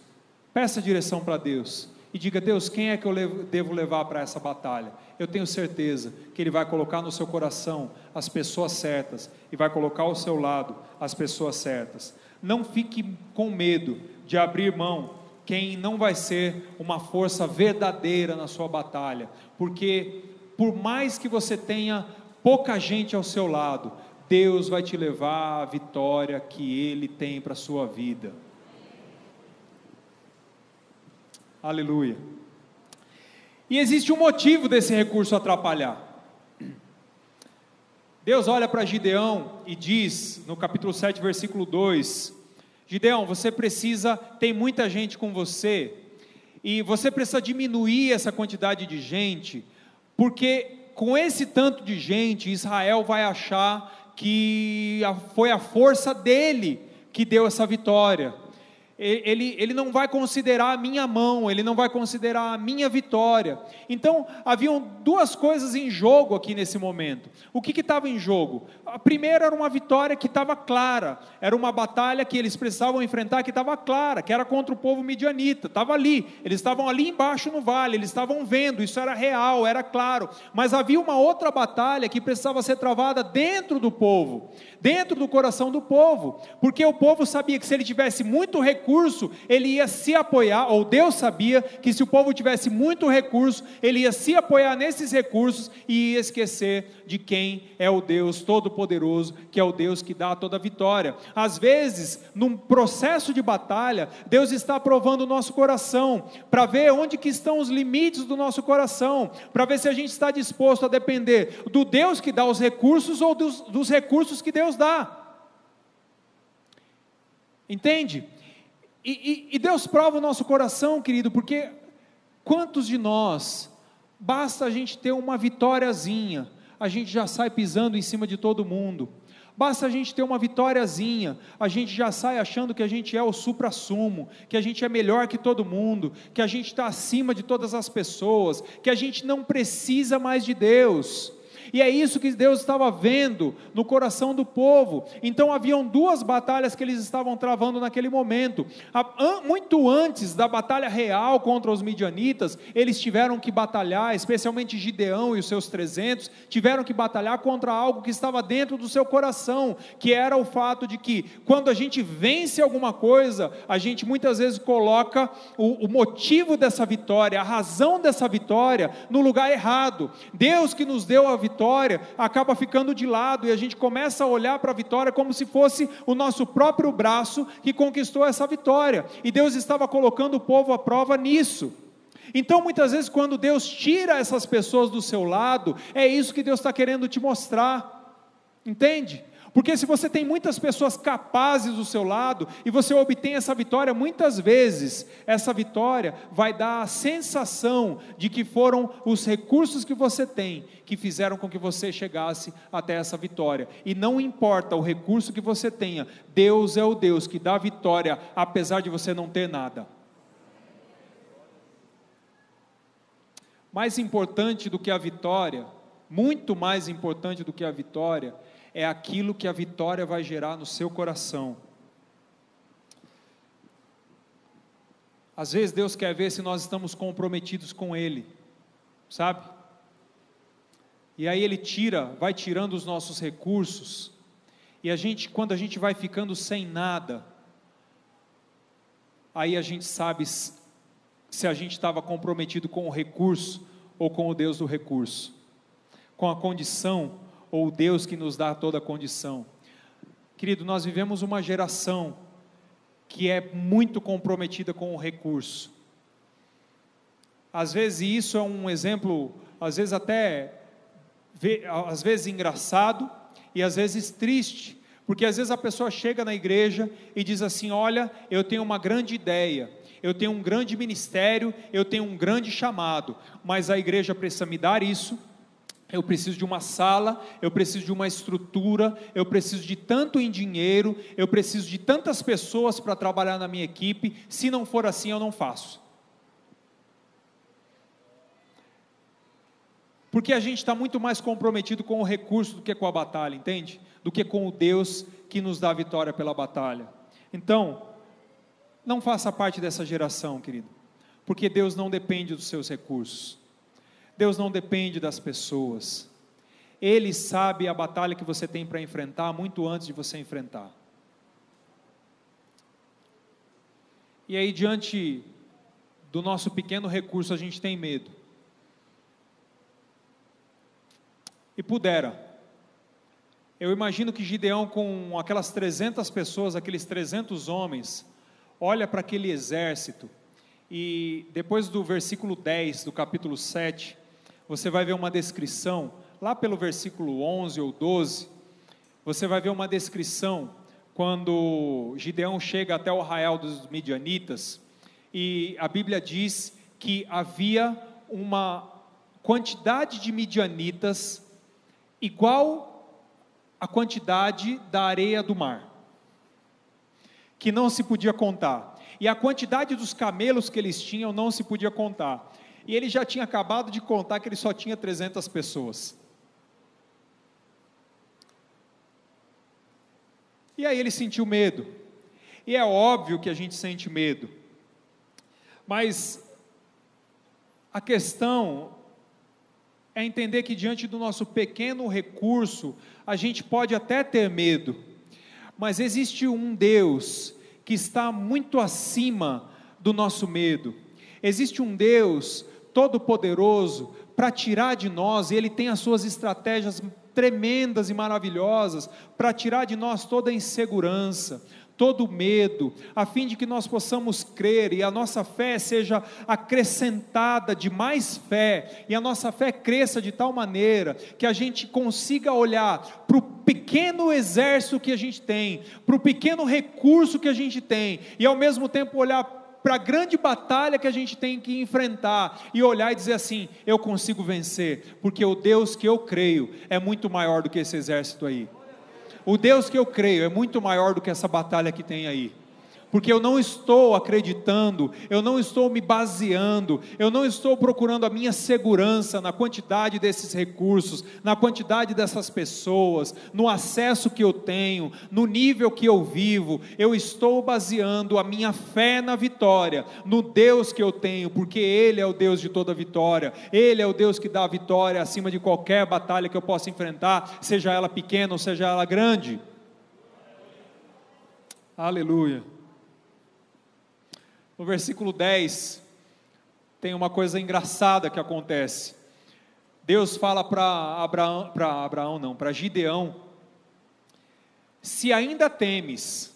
Peça direção para Deus e diga: Deus, quem é que eu devo levar para essa batalha? Eu tenho certeza que Ele vai colocar no seu coração as pessoas certas e vai colocar ao seu lado as pessoas certas. Não fique com medo de abrir mão quem não vai ser uma força verdadeira na sua batalha, porque por mais que você tenha pouca gente ao seu lado, Deus vai te levar à vitória que Ele tem para a sua vida. Aleluia. E existe um motivo desse recurso atrapalhar. Deus olha para Gideão e diz, no capítulo 7, versículo 2: Gideão, você precisa, tem muita gente com você, e você precisa diminuir essa quantidade de gente, porque com esse tanto de gente, Israel vai achar que foi a força dele que deu essa vitória. Ele, ele não vai considerar a minha mão, ele não vai considerar a minha vitória. Então, haviam duas coisas em jogo aqui nesse momento. O que estava em jogo? A primeira era uma vitória que estava clara, era uma batalha que eles precisavam enfrentar que estava clara, que era contra o povo midianita, estava ali, eles estavam ali embaixo no vale, eles estavam vendo, isso era real, era claro, mas havia uma outra batalha que precisava ser travada dentro do povo, dentro do coração do povo, porque o povo sabia que se ele tivesse muito recurso, ele ia se apoiar, ou Deus sabia que se o povo tivesse muito recurso, ele ia se apoiar nesses recursos e ia esquecer de quem é o Deus Todo-Poderoso, que é o Deus que dá toda a vitória. Às vezes, num processo de batalha, Deus está provando o nosso coração, para ver onde que estão os limites do nosso coração, para ver se a gente está disposto a depender do Deus que dá os recursos ou dos, dos recursos que Deus dá. Entende? E, e, e Deus prova o nosso coração, querido, porque quantos de nós, basta a gente ter uma vitóriazinha, a gente já sai pisando em cima de todo mundo. Basta a gente ter uma vitóriazinha, a gente já sai achando que a gente é o supra-sumo, que a gente é melhor que todo mundo, que a gente está acima de todas as pessoas, que a gente não precisa mais de Deus. E é isso que Deus estava vendo no coração do povo. Então haviam duas batalhas que eles estavam travando naquele momento. Muito antes da batalha real contra os midianitas, eles tiveram que batalhar, especialmente Gideão e os seus 300, tiveram que batalhar contra algo que estava dentro do seu coração, que era o fato de que quando a gente vence alguma coisa, a gente muitas vezes coloca o, o motivo dessa vitória, a razão dessa vitória no lugar errado. Deus que nos deu a vitória vitória acaba ficando de lado e a gente começa a olhar para a vitória como se fosse o nosso próprio braço que conquistou essa vitória. E Deus estava colocando o povo à prova nisso. Então, muitas vezes, quando Deus tira essas pessoas do seu lado, é isso que Deus está querendo te mostrar, entende? Porque se você tem muitas pessoas capazes do seu lado e você obtém essa vitória, muitas vezes essa vitória vai dar a sensação de que foram os recursos que você tem que fizeram com que você chegasse até essa vitória. E não importa o recurso que você tenha, Deus é o Deus que dá vitória apesar de você não ter nada. Mais importante do que a vitória, muito mais importante do que a vitória, é aquilo que a vitória vai gerar no seu coração. Às vezes Deus quer ver se nós estamos comprometidos com Ele, sabe? E aí Ele tira, vai tirando os nossos recursos, e a gente, quando a gente vai ficando sem nada, aí a gente sabe se a gente estava comprometido com o recurso ou com o Deus do recurso, com a condição ou Deus que nos dá toda a condição. Querido, nós vivemos uma geração que é muito comprometida com o recurso. Às vezes isso é um exemplo, às vezes até às vezes engraçado e às vezes triste, porque às vezes a pessoa chega na igreja e diz assim: "Olha, eu tenho uma grande ideia, eu tenho um grande ministério, eu tenho um grande chamado, mas a igreja precisa me dar isso, eu preciso de uma sala, eu preciso de uma estrutura, eu preciso de tanto em dinheiro, eu preciso de tantas pessoas para trabalhar na minha equipe. Se não for assim, eu não faço. Porque a gente está muito mais comprometido com o recurso do que com a batalha, entende? Do que com o Deus que nos dá a vitória pela batalha. Então, não faça parte dessa geração, querido, porque Deus não depende dos seus recursos. Deus não depende das pessoas. Ele sabe a batalha que você tem para enfrentar muito antes de você enfrentar. E aí, diante do nosso pequeno recurso, a gente tem medo. E pudera. Eu imagino que Gideão, com aquelas 300 pessoas, aqueles 300 homens, olha para aquele exército, e depois do versículo 10 do capítulo 7, você vai ver uma descrição, lá pelo versículo 11 ou 12, você vai ver uma descrição quando Gideão chega até o arraial dos midianitas, e a Bíblia diz que havia uma quantidade de midianitas igual à quantidade da areia do mar, que não se podia contar. e a quantidade dos camelos que eles tinham não se podia contar. E ele já tinha acabado de contar que ele só tinha 300 pessoas. E aí ele sentiu medo. E é óbvio que a gente sente medo. Mas a questão é entender que diante do nosso pequeno recurso, a gente pode até ter medo, mas existe um Deus que está muito acima do nosso medo. Existe um Deus todo-poderoso para tirar de nós, e Ele tem as suas estratégias tremendas e maravilhosas para tirar de nós toda a insegurança, todo medo, a fim de que nós possamos crer e a nossa fé seja acrescentada de mais fé, e a nossa fé cresça de tal maneira que a gente consiga olhar para o pequeno exército que a gente tem, para o pequeno recurso que a gente tem, e ao mesmo tempo olhar para a grande batalha que a gente tem que enfrentar e olhar e dizer assim: eu consigo vencer, porque o Deus que eu creio é muito maior do que esse exército aí. O Deus que eu creio é muito maior do que essa batalha que tem aí porque eu não estou acreditando, eu não estou me baseando, eu não estou procurando a minha segurança na quantidade desses recursos, na quantidade dessas pessoas, no acesso que eu tenho, no nível que eu vivo, eu estou baseando a minha fé na vitória, no Deus que eu tenho, porque Ele é o Deus de toda vitória, Ele é o Deus que dá a vitória acima de qualquer batalha que eu possa enfrentar, seja ela pequena ou seja ela grande. Aleluia. No versículo 10, tem uma coisa engraçada que acontece. Deus fala para Abraão, para Abraão não, para Gideão: Se ainda temes,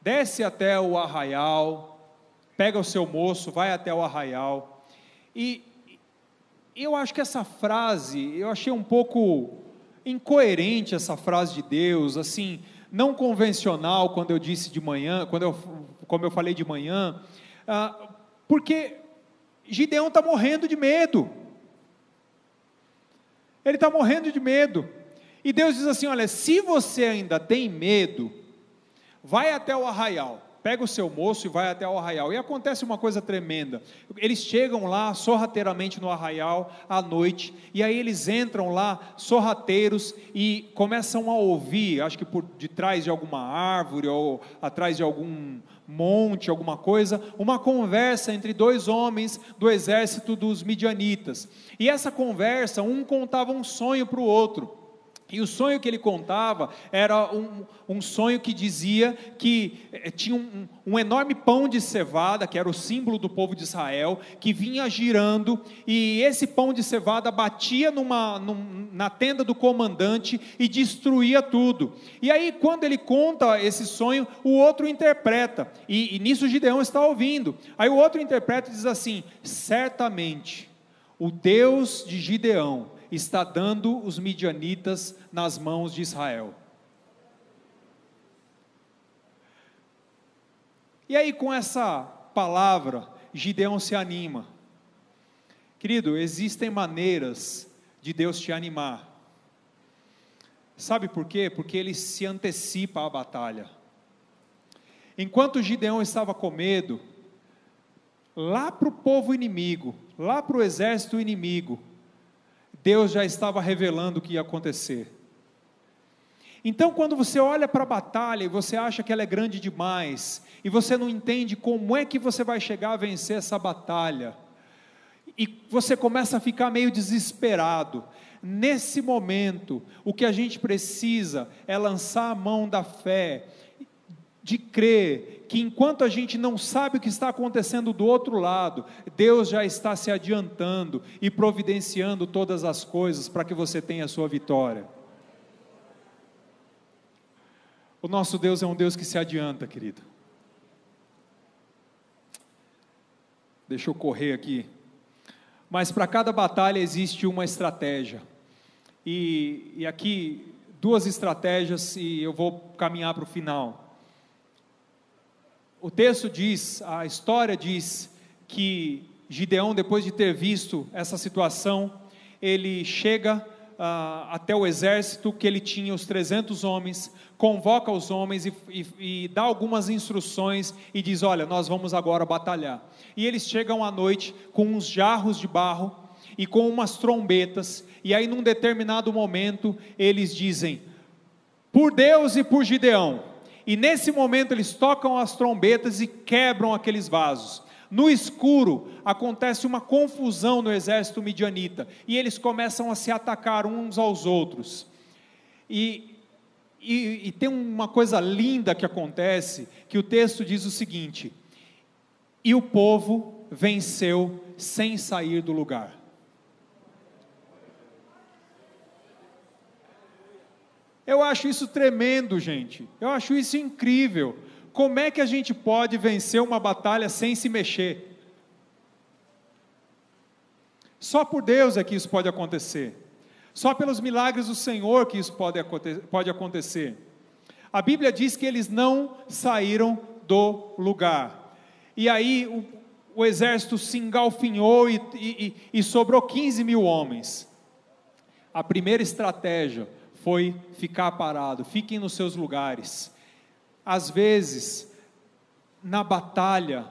desce até o arraial, pega o seu moço, vai até o arraial. E eu acho que essa frase, eu achei um pouco incoerente essa frase de Deus, assim, não convencional quando eu disse de manhã, quando eu como eu falei de manhã, ah, porque Gideão está morrendo de medo. Ele está morrendo de medo. E Deus diz assim: olha, se você ainda tem medo, vai até o arraial pega o seu moço e vai até o arraial. E acontece uma coisa tremenda. Eles chegam lá sorrateiramente no arraial à noite, e aí eles entram lá sorrateiros e começam a ouvir, acho que por detrás de alguma árvore ou atrás de algum monte, alguma coisa, uma conversa entre dois homens do exército dos midianitas. E essa conversa, um contava um sonho para o outro. E o sonho que ele contava era um, um sonho que dizia que eh, tinha um, um, enorme pão de cevada, que era o símbolo do povo de Israel, que vinha girando, e esse pão de cevada batia numa, num, na tenda do comandante e destruía tudo. E aí, quando ele conta esse sonho, o outro interpreta, e, e nisso Gideão está ouvindo. Aí o outro interpreta e diz assim: certamente o Deus de Gideão está dando os midianitas nas mãos de Israel. E aí, com essa palavra, Gideão se anima. Querido, existem maneiras de Deus te animar. Sabe por quê? Porque ele se antecipa à batalha. Enquanto Gideão estava com medo, lá para o povo inimigo, lá para o exército inimigo, Deus já estava revelando o que ia acontecer. Então, quando você olha para a batalha e você acha que ela é grande demais, e você não entende como é que você vai chegar a vencer essa batalha, e você começa a ficar meio desesperado, nesse momento, o que a gente precisa é lançar a mão da fé de crer que enquanto a gente não sabe o que está acontecendo do outro lado, Deus já está se adiantando e providenciando todas as coisas para que você tenha a sua vitória. O nosso Deus é um Deus que se adianta, querido. Deixa eu correr aqui. Mas para cada batalha existe uma estratégia. E, e aqui, duas estratégias, e eu vou caminhar para o final o texto diz, a história diz que Gideão, depois de ter visto essa situação, ele chega ah, até o exército, que ele tinha os 300 homens, convoca os homens e, e, e dá algumas instruções e diz: Olha, nós vamos agora batalhar. E eles chegam à noite com uns jarros de barro e com umas trombetas, e aí num determinado momento eles dizem: Por Deus e por Gideão. E nesse momento eles tocam as trombetas e quebram aqueles vasos. No escuro acontece uma confusão no exército midianita e eles começam a se atacar uns aos outros. E, e, e, tem uma coisa linda que acontece, que o texto diz o seguinte: e o povo venceu sem sair do lugar. Eu acho isso tremendo, gente. Eu acho isso incrível. Como é que a gente pode vencer uma batalha sem se mexer? Só por Deus é que isso pode acontecer. Só pelos milagres do Senhor que isso pode, pode acontecer. A Bíblia diz que eles não saíram do lugar. E aí o, o exército se engalfinhou e, e, e sobrou 15 mil homens. A primeira estratégia foi ficar parado, fiquem nos seus lugares. Às vezes, na batalha,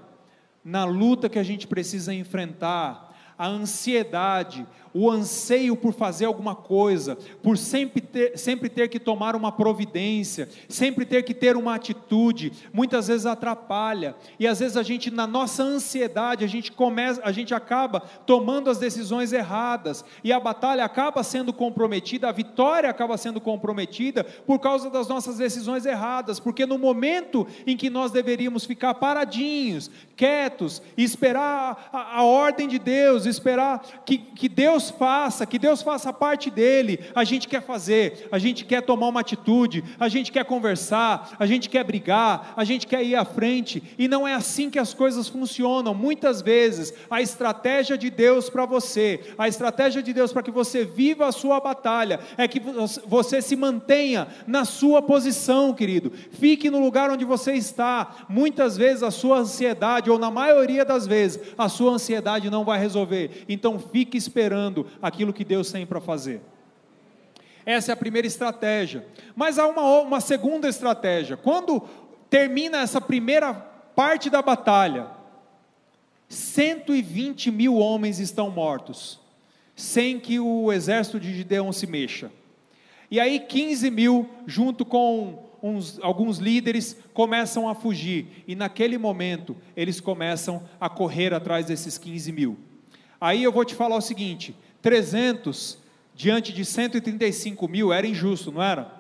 na luta que a gente precisa enfrentar, a ansiedade, o anseio por fazer alguma coisa, por sempre ter, sempre ter que tomar uma providência, sempre ter que ter uma atitude, muitas vezes atrapalha. E às vezes a gente, na nossa ansiedade, a gente começa, a gente acaba tomando as decisões erradas, e a batalha acaba sendo comprometida, a vitória acaba sendo comprometida por causa das nossas decisões erradas, porque no momento em que nós deveríamos ficar paradinhos, quietos, esperar a, a ordem de Deus, esperar que, que Deus Deus faça, que Deus faça parte dele. A gente quer fazer, a gente quer tomar uma atitude, a gente quer conversar, a gente quer brigar, a gente quer ir à frente, e não é assim que as coisas funcionam. Muitas vezes, a estratégia de Deus para você, a estratégia de Deus para que você viva a sua batalha, é que você se mantenha na sua posição, querido. Fique no lugar onde você está. Muitas vezes a sua ansiedade, ou na maioria das vezes, a sua ansiedade não vai resolver. Então fique esperando aquilo que Deus tem para fazer. Essa é a primeira estratégia. Mas há uma, uma segunda estratégia. Quando termina essa primeira parte da batalha, 120 mil homens estão mortos, sem que o exército de Gideão se mexa. E aí 15 mil, junto com uns, alguns líderes, começam a fugir. E naquele momento, eles começam a correr atrás desses 15 mil. Aí eu vou te falar o seguinte: 300 diante de 135 mil era injusto, não era?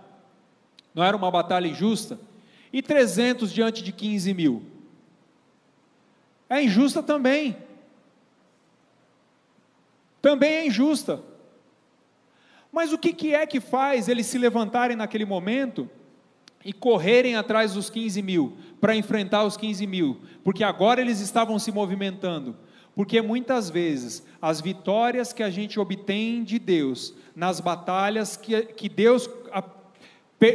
Não era uma batalha injusta? E 300 diante de 15 mil? É injusta também. Também é injusta. Mas o que, que é que faz eles se levantarem naquele momento e correrem atrás dos 15 mil, para enfrentar os 15 mil? Porque agora eles estavam se movimentando porque muitas vezes as vitórias que a gente obtém de Deus, nas batalhas que, que Deus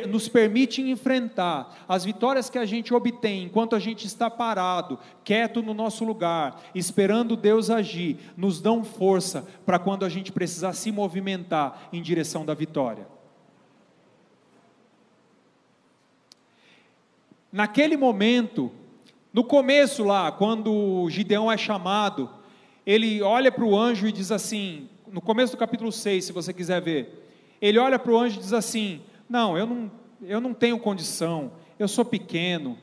nos permite enfrentar, as vitórias que a gente obtém enquanto a gente está parado, quieto no nosso lugar, esperando Deus agir, nos dão força para quando a gente precisar se movimentar em direção da vitória. Naquele momento, no começo lá, quando Gideão é chamado, ele olha para o anjo e diz assim, no começo do capítulo 6, se você quiser ver, ele olha para o anjo e diz assim: Não, eu não, eu não tenho condição, eu sou pequeno,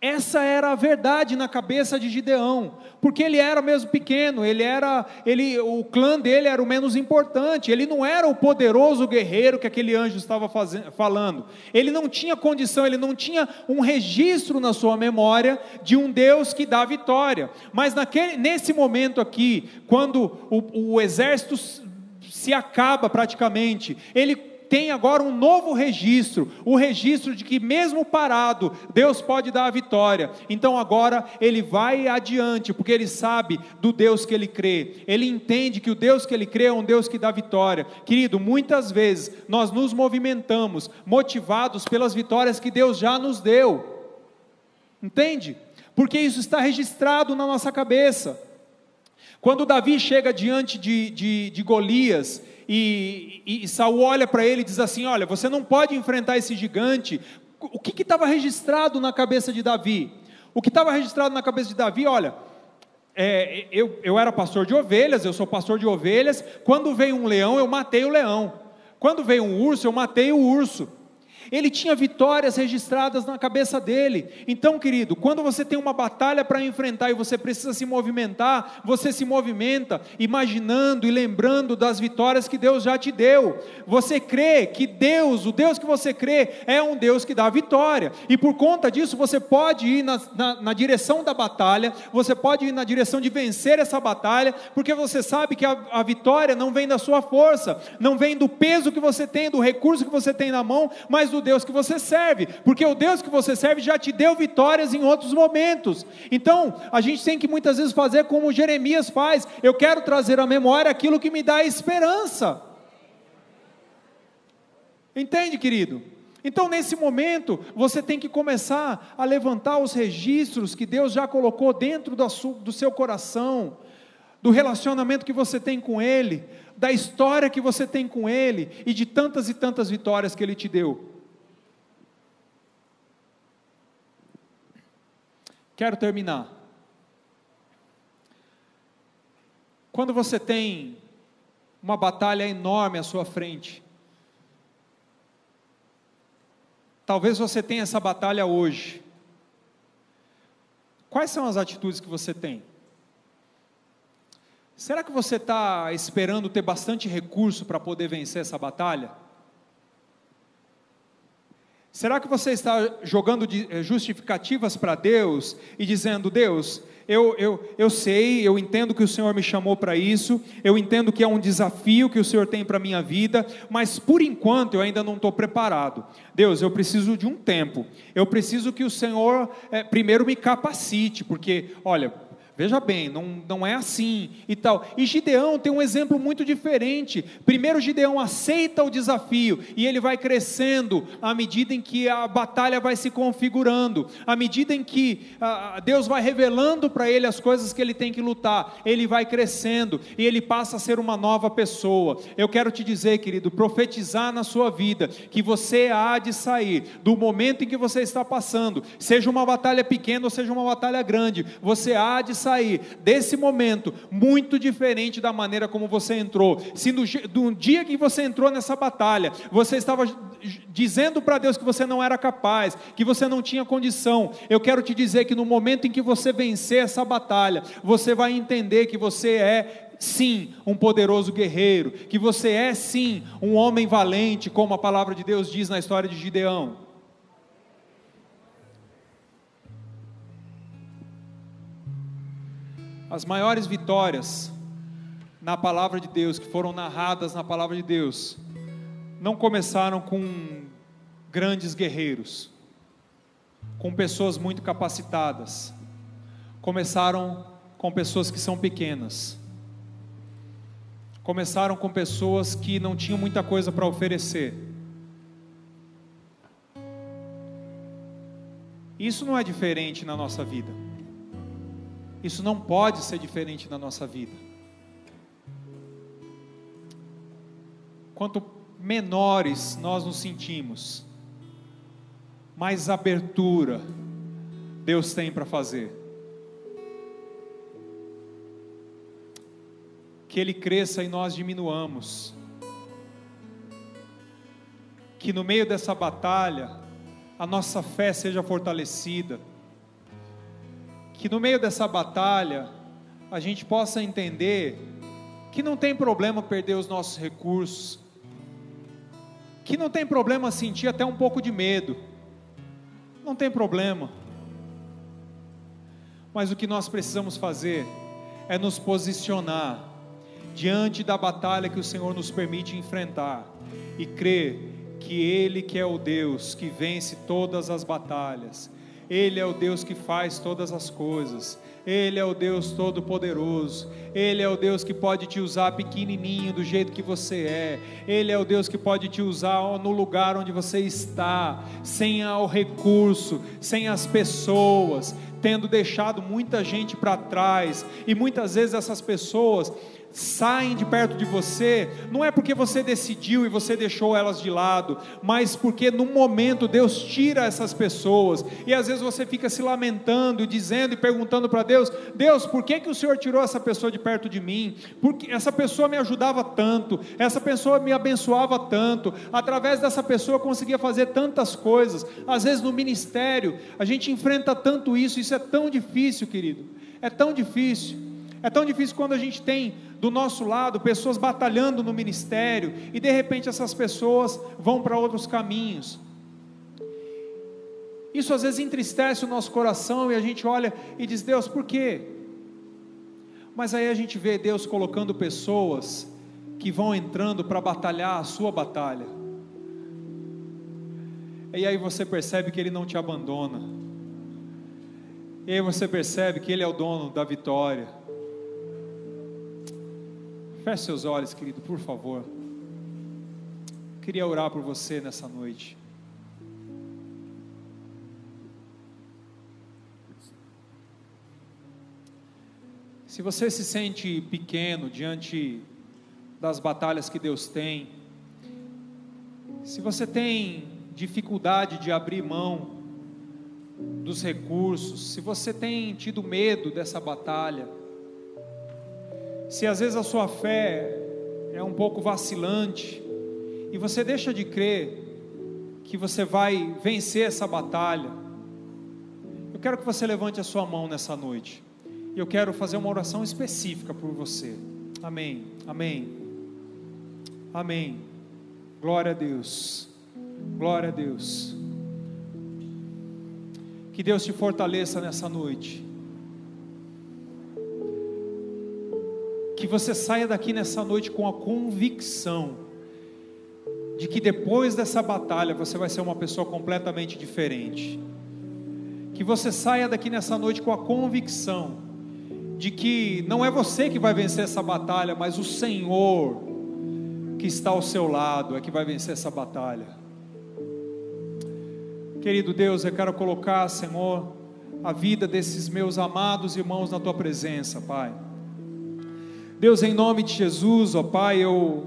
essa era a verdade na cabeça de Gideão, porque ele era mesmo pequeno, ele era, ele, o clã dele era o menos importante, ele não era o poderoso guerreiro que aquele anjo estava fazendo, falando. Ele não tinha condição, ele não tinha um registro na sua memória de um Deus que dá vitória. Mas naquele, nesse momento aqui, quando o, o exército se acaba praticamente, ele tem agora um novo registro, o registro de que mesmo parado, Deus pode dar a vitória. Então agora ele vai adiante, porque ele sabe do Deus que ele crê. Ele entende que o Deus que ele crê é um Deus que dá vitória. Querido, muitas vezes nós nos movimentamos motivados pelas vitórias que Deus já nos deu. Entende? Porque isso está registrado na nossa cabeça. Quando Davi chega diante de, de, de Golias, e, e, e Saul olha para ele e diz assim: Olha, você não pode enfrentar esse gigante. O que estava registrado na cabeça de Davi? O que estava registrado na cabeça de Davi, olha, é, eu, eu era pastor de ovelhas, eu sou pastor de ovelhas. Quando veio um leão, eu matei o leão. Quando veio um urso, eu matei o urso. Ele tinha vitórias registradas na cabeça dele. Então, querido, quando você tem uma batalha para enfrentar e você precisa se movimentar, você se movimenta imaginando e lembrando das vitórias que Deus já te deu. Você crê que Deus, o Deus que você crê, é um Deus que dá vitória. E por conta disso, você pode ir na, na, na direção da batalha, você pode ir na direção de vencer essa batalha, porque você sabe que a, a vitória não vem da sua força, não vem do peso que você tem, do recurso que você tem na mão, mas do Deus que você serve, porque o Deus que você serve já te deu vitórias em outros momentos. Então, a gente tem que muitas vezes fazer como Jeremias faz: eu quero trazer à memória aquilo que me dá esperança. Entende, querido? Então, nesse momento, você tem que começar a levantar os registros que Deus já colocou dentro do seu coração, do relacionamento que você tem com Ele, da história que você tem com Ele e de tantas e tantas vitórias que Ele te deu. Quero terminar. Quando você tem uma batalha enorme à sua frente, talvez você tenha essa batalha hoje. Quais são as atitudes que você tem? Será que você está esperando ter bastante recurso para poder vencer essa batalha? Será que você está jogando eh, justificativas para Deus e dizendo: Deus, eu, eu, eu sei, eu entendo que o Senhor me chamou para isso, eu entendo que é um desafio que o Senhor tem para a minha vida, mas por enquanto eu ainda não estou preparado. Deus, eu preciso de um tempo, eu preciso que o Senhor é, primeiro me capacite, porque, olha, Veja bem, não, não é assim e tal. E Gideão tem um exemplo muito diferente. Primeiro, Gideão aceita o desafio e ele vai crescendo à medida em que a batalha vai se configurando, à medida em que ah, Deus vai revelando para ele as coisas que ele tem que lutar. Ele vai crescendo e ele passa a ser uma nova pessoa. Eu quero te dizer, querido, profetizar na sua vida que você há de sair do momento em que você está passando, seja uma batalha pequena ou seja uma batalha grande, você há de sair sair desse momento muito diferente da maneira como você entrou. Se no, dia que você entrou nessa batalha, você estava dizendo para Deus que você não era capaz, que você não tinha condição, eu quero te dizer que no momento em que você vencer essa batalha, você vai entender que você é sim um poderoso guerreiro, que você é sim um homem valente, como a palavra de Deus diz na história de Gideão. As maiores vitórias na palavra de Deus, que foram narradas na palavra de Deus, não começaram com grandes guerreiros, com pessoas muito capacitadas, começaram com pessoas que são pequenas, começaram com pessoas que não tinham muita coisa para oferecer. Isso não é diferente na nossa vida. Isso não pode ser diferente na nossa vida. Quanto menores nós nos sentimos, mais abertura Deus tem para fazer. Que Ele cresça e nós diminuamos. Que no meio dessa batalha, a nossa fé seja fortalecida que no meio dessa batalha a gente possa entender que não tem problema perder os nossos recursos, que não tem problema sentir até um pouco de medo, não tem problema. Mas o que nós precisamos fazer é nos posicionar diante da batalha que o Senhor nos permite enfrentar e crer que Ele que é o Deus que vence todas as batalhas, ele é o Deus que faz todas as coisas. Ele é o Deus todo-poderoso. Ele é o Deus que pode te usar pequenininho do jeito que você é. Ele é o Deus que pode te usar no lugar onde você está, sem o recurso, sem as pessoas. tendo deixado muita gente para trás, e muitas vezes essas pessoas saem de perto de você, não é porque você decidiu e você deixou elas de lado, mas porque no momento Deus tira essas pessoas, e às vezes você fica se lamentando dizendo e perguntando para Deus: Deus, por que, que o Senhor tirou essa pessoa de perto de mim? Porque essa pessoa me ajudava tanto, essa pessoa me abençoava tanto, através dessa pessoa eu conseguia fazer tantas coisas. Às vezes no ministério a gente enfrenta tanto isso, isso é tão difícil, querido, é tão difícil. É tão difícil quando a gente tem do nosso lado pessoas batalhando no ministério e de repente essas pessoas vão para outros caminhos. Isso às vezes entristece o nosso coração e a gente olha e diz: Deus, por quê? Mas aí a gente vê Deus colocando pessoas que vão entrando para batalhar a sua batalha. E aí você percebe que Ele não te abandona. E aí você percebe que Ele é o dono da vitória. Feche seus olhos, querido, por favor. Queria orar por você nessa noite. Se você se sente pequeno diante das batalhas que Deus tem, se você tem dificuldade de abrir mão dos recursos, se você tem tido medo dessa batalha, se às vezes a sua fé é um pouco vacilante e você deixa de crer que você vai vencer essa batalha, eu quero que você levante a sua mão nessa noite. E eu quero fazer uma oração específica por você. Amém. Amém. Amém. Glória a Deus. Glória a Deus. Que Deus te fortaleça nessa noite. Que você saia daqui nessa noite com a convicção de que depois dessa batalha você vai ser uma pessoa completamente diferente. Que você saia daqui nessa noite com a convicção de que não é você que vai vencer essa batalha, mas o Senhor que está ao seu lado é que vai vencer essa batalha. Querido Deus, eu quero colocar, Senhor, a vida desses meus amados irmãos na tua presença, Pai. Deus, em nome de Jesus, ó Pai, eu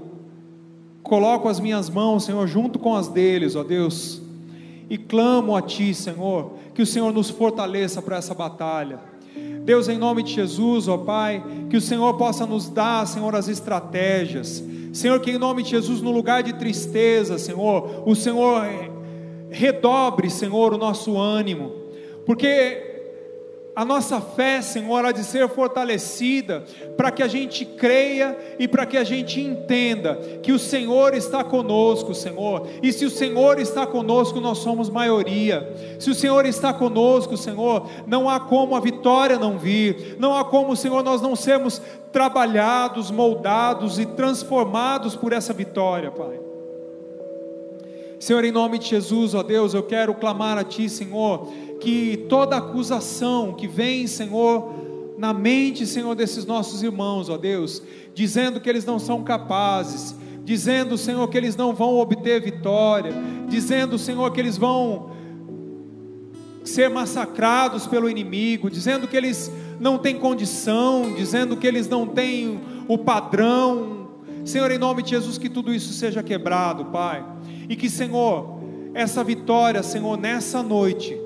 coloco as minhas mãos, Senhor, junto com as deles, ó Deus, e clamo a Ti, Senhor, que o Senhor nos fortaleça para essa batalha. Deus, em nome de Jesus, ó Pai, que o Senhor possa nos dar, Senhor, as estratégias. Senhor, que em nome de Jesus, no lugar de tristeza, Senhor, o Senhor redobre, Senhor, o nosso ânimo, porque a nossa fé, Senhor, há de ser fortalecida para que a gente creia e para que a gente entenda que o Senhor está conosco, Senhor. E se o Senhor está conosco, nós somos maioria. Se o Senhor está conosco, Senhor, não há como a vitória não vir. Não há como, Senhor, nós não sermos trabalhados, moldados e transformados por essa vitória, Pai. Senhor, em nome de Jesus, ó Deus, eu quero clamar a Ti, Senhor que toda acusação que vem, Senhor, na mente, Senhor, desses nossos irmãos, ó Deus, dizendo que eles não são capazes, dizendo, Senhor, que eles não vão obter vitória, dizendo, Senhor, que eles vão ser massacrados pelo inimigo, dizendo que eles não têm condição, dizendo que eles não têm o padrão. Senhor, em nome de Jesus, que tudo isso seja quebrado, Pai, e que, Senhor, essa vitória, Senhor, nessa noite,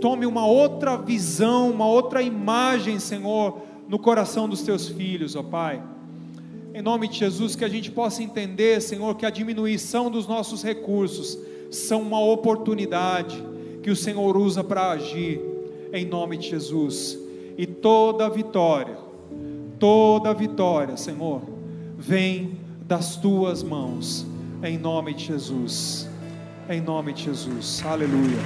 tome uma outra visão, uma outra imagem, Senhor, no coração dos teus filhos, ó Pai. Em nome de Jesus, que a gente possa entender, Senhor, que a diminuição dos nossos recursos são uma oportunidade que o Senhor usa para agir, em nome de Jesus. E toda vitória, toda vitória, Senhor, vem das tuas mãos, em nome de Jesus. Em nome de Jesus. Aleluia.